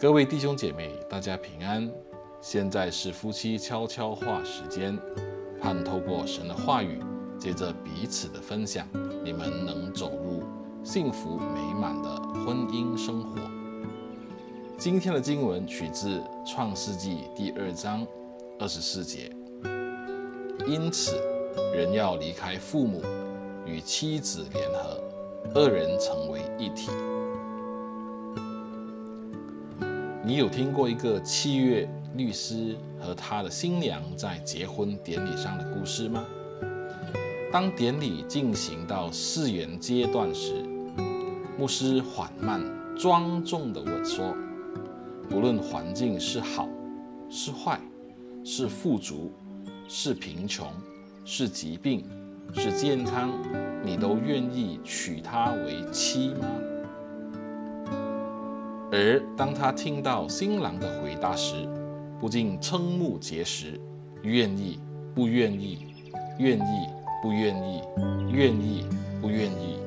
各位弟兄姐妹，大家平安。现在是夫妻悄悄话时间，盼透过神的话语，借着彼此的分享，你们能走入幸福美满的婚姻生活。今天的经文取自创世纪第二章二十四节。因此，人要离开父母，与妻子联合，二人成为一体。你有听过一个契约律师和他的新娘在结婚典礼上的故事吗？当典礼进行到誓言阶段时，牧师缓慢庄重地问说：“不论环境是好是坏，是富足是贫穷，是疾病是健康，你都愿意娶她为妻吗？”而当他听到新郎的回答时，不禁瞠目结舌，愿意不愿意，愿意不愿意，愿意不愿意。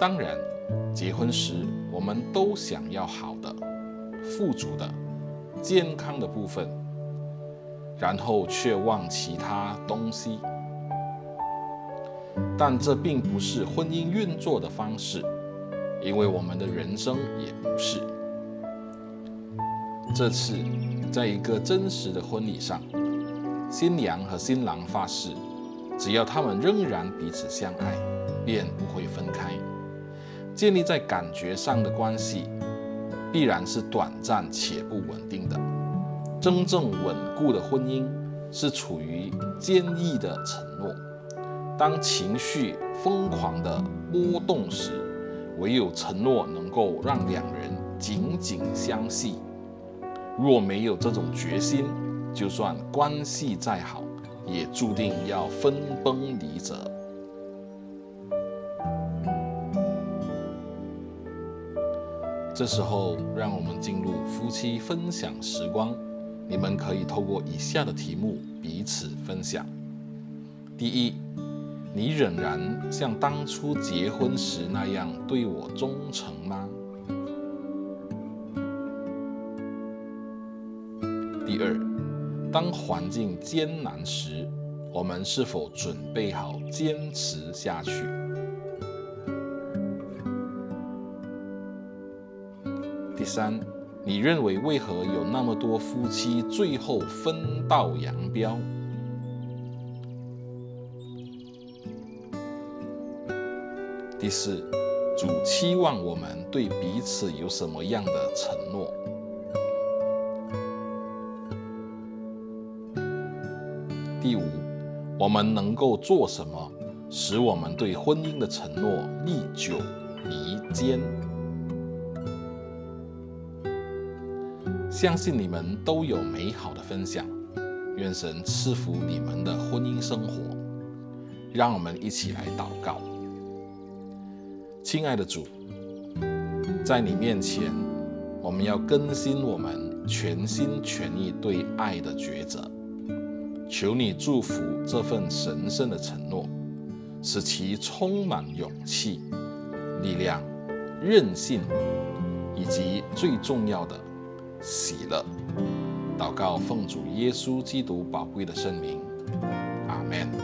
当然，结婚时我们都想要好的、富足的、健康的部分，然后却忘其他东西。但这并不是婚姻运作的方式。因为我们的人生也不是。这次，在一个真实的婚礼上，新娘和新郎发誓，只要他们仍然彼此相爱，便不会分开。建立在感觉上的关系，必然是短暂且不稳定的。真正稳固的婚姻，是处于坚毅的承诺。当情绪疯狂的波动时，唯有承诺能够让两人紧紧相系。若没有这种决心，就算关系再好，也注定要分崩离析。这时候，让我们进入夫妻分享时光。你们可以透过以下的题目彼此分享：第一。你仍然像当初结婚时那样对我忠诚吗？第二，当环境艰难时，我们是否准备好坚持下去？第三，你认为为何有那么多夫妻最后分道扬镳？第四，主期望我们对彼此有什么样的承诺？第五，我们能够做什么，使我们对婚姻的承诺历久弥坚？相信你们都有美好的分享，愿神赐福你们的婚姻生活。让我们一起来祷告。亲爱的主，在你面前，我们要更新我们全心全意对爱的抉择。求你祝福这份神圣的承诺，使其充满勇气、力量、韧性，以及最重要的喜乐。祷告奉主耶稣基督宝贵的圣名，阿门。